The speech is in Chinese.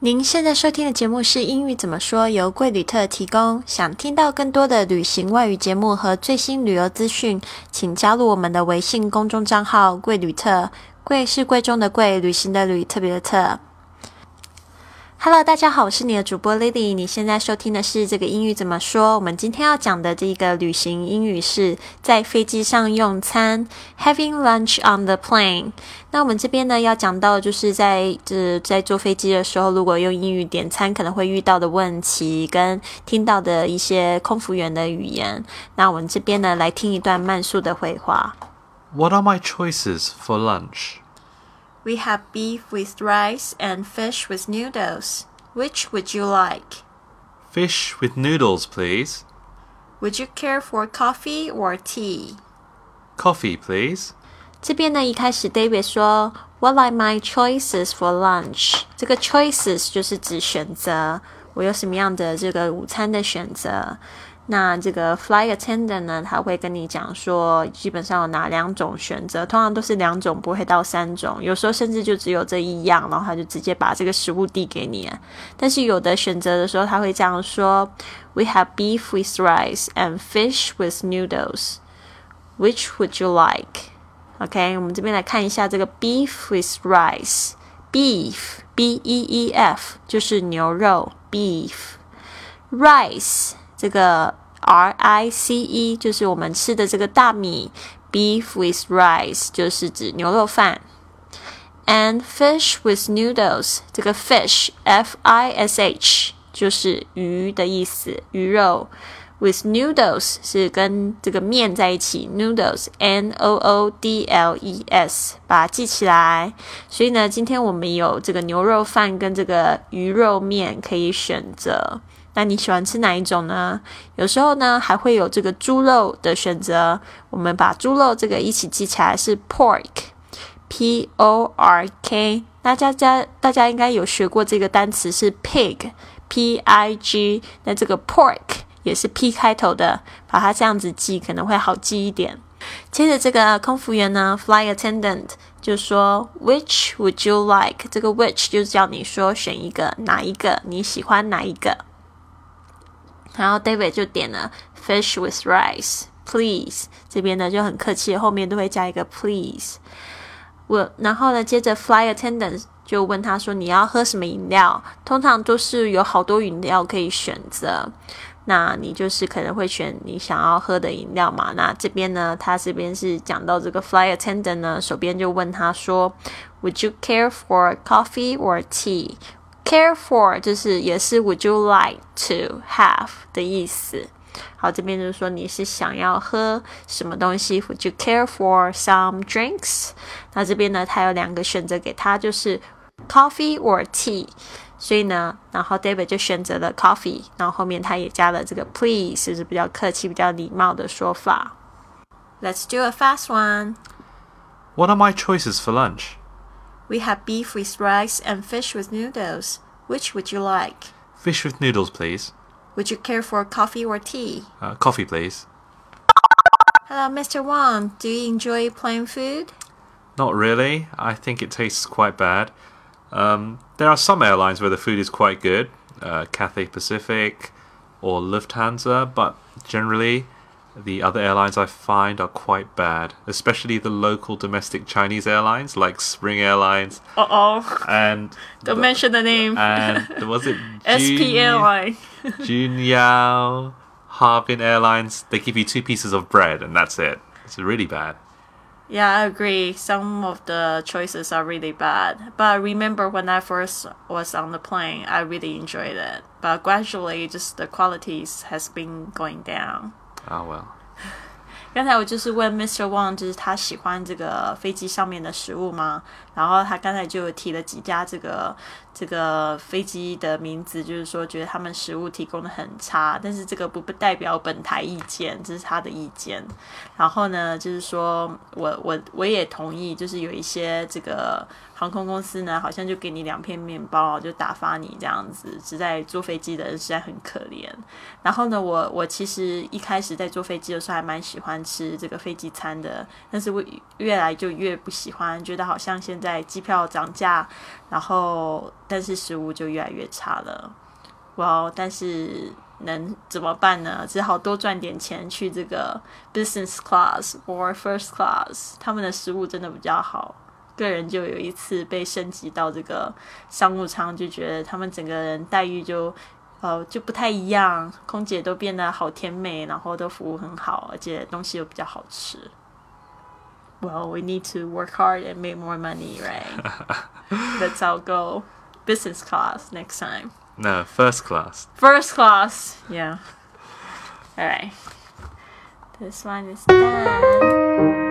您现在收听的节目是《英语怎么说》，由贵旅特提供。想听到更多的旅行外语节目和最新旅游资讯，请加入我们的微信公众账号“贵旅特”。贵是贵重的贵，旅行的旅，特别的特。Hello，大家好，我是你的主播 Lily。你现在收听的是这个英语怎么说？我们今天要讲的这个旅行英语是在飞机上用餐，having lunch on the plane。那我们这边呢要讲到就是在这在坐飞机的时候，如果用英语点餐可能会遇到的问题，跟听到的一些空服员的语言。那我们这边呢来听一段慢速的绘画。What are my choices for lunch? We have beef with rice and fish with noodles. Which would you like? Fish with noodles, please. Would you care for coffee or tea? Coffee, please. 这边呢，一开始 David 说，What are my choices for lunch？这个 choices 就是指选择，我有什么样的这个午餐的选择。 那这个 fly attendant 呢，他会跟你讲说，基本上有哪两种选择，通常都是两种，不会到三种，有时候甚至就只有这一样，然后他就直接把这个食物递给你。但是有的选择的时候，他会这样说：We have beef with rice and fish with noodles. Which would you like? OK，我们这边来看一下这个 beef with rice。beef b e e f 就是牛肉，beef rice。这个 R I C E 就是我们吃的这个大米，beef with rice 就是指牛肉饭，and fish with noodles 这个 fish F I S H 就是鱼的意思，鱼肉，with noodles 是跟这个面在一起，noodles N O O D L E S 把它记起来。所以呢，今天我们有这个牛肉饭跟这个鱼肉面可以选择。那你喜欢吃哪一种呢？有时候呢，还会有这个猪肉的选择。我们把猪肉这个一起记起来是 pork，p o r k。那大家家大家应该有学过这个单词是 pig，p i g。那这个 pork 也是 p 开头的，把它这样子记可能会好记一点。接着这个空服员呢，fly attendant 就说 Which would you like？这个 which 就是叫你说选一个哪一个你喜欢哪一个。然后 David 就点了 fish with rice, please。这边呢就很客气，后面都会加一个 please。我然后呢，接着 fly attendant 就问他说：“你要喝什么饮料？”通常都是有好多饮料可以选择，那你就是可能会选你想要喝的饮料嘛。那这边呢，他这边是讲到这个 fly attendant 呢，手边就问他说：“Would you care for coffee or tea？” Care for 就是也是 Would you like to have 的意思。好，这边就是说你是想要喝什么东西？Would you care for some drinks？那这边呢，它有两个选择给他，就是 coffee or tea。所以呢，然后 David 就选择了 coffee，然后后面他也加了这个 please，就是比较客气、比较礼貌的说法。Let's do a fast one. What are my choices for lunch? We have beef with rice and fish with noodles. Which would you like? Fish with noodles, please. Would you care for coffee or tea? Uh, coffee, please. Hello, Mr. Wang. Do you enjoy plain food? Not really. I think it tastes quite bad. Um, there are some airlines where the food is quite good, uh, Cathay Pacific or Lufthansa, but generally the other airlines I find are quite bad, especially the local domestic Chinese airlines like Spring Airlines. Uh oh. And don't the, mention the name. And was it SP Airline? Junyao, Harbin Airlines. They give you two pieces of bread and that's it. It's really bad. Yeah, I agree. Some of the choices are really bad. But I remember when I first was on the plane, I really enjoyed it. But gradually, just the qualities has been going down. Oh well. 刚才我就是问 Mr. Wang，就是他喜欢这个飞机上面的食物吗？然后他刚才就提了几家这个这个飞机的名字，就是说觉得他们食物提供的很差，但是这个不不代表本台意见，这是他的意见。然后呢，就是说我我我也同意，就是有一些这个。航空公司呢，好像就给你两片面包，就打发你这样子。实在坐飞机的人实在很可怜。然后呢，我我其实一开始在坐飞机的时候还蛮喜欢吃这个飞机餐的，但是我越来就越不喜欢，觉得好像现在机票涨价，然后但是食物就越来越差了。哇，但是能怎么办呢？只好多赚点钱去这个 business class or first class，他们的食物真的比较好。个人就有一次被升级到这个商务舱，就觉得他们整个人待遇就。呃，就不太一样，空姐都变得好甜美，然后都服务很好，而且东西又比较好吃。Well, we need to work hard and make more money, right? That's our goal. Business class next time. No, first class. First class, yeah. All right. This one is done.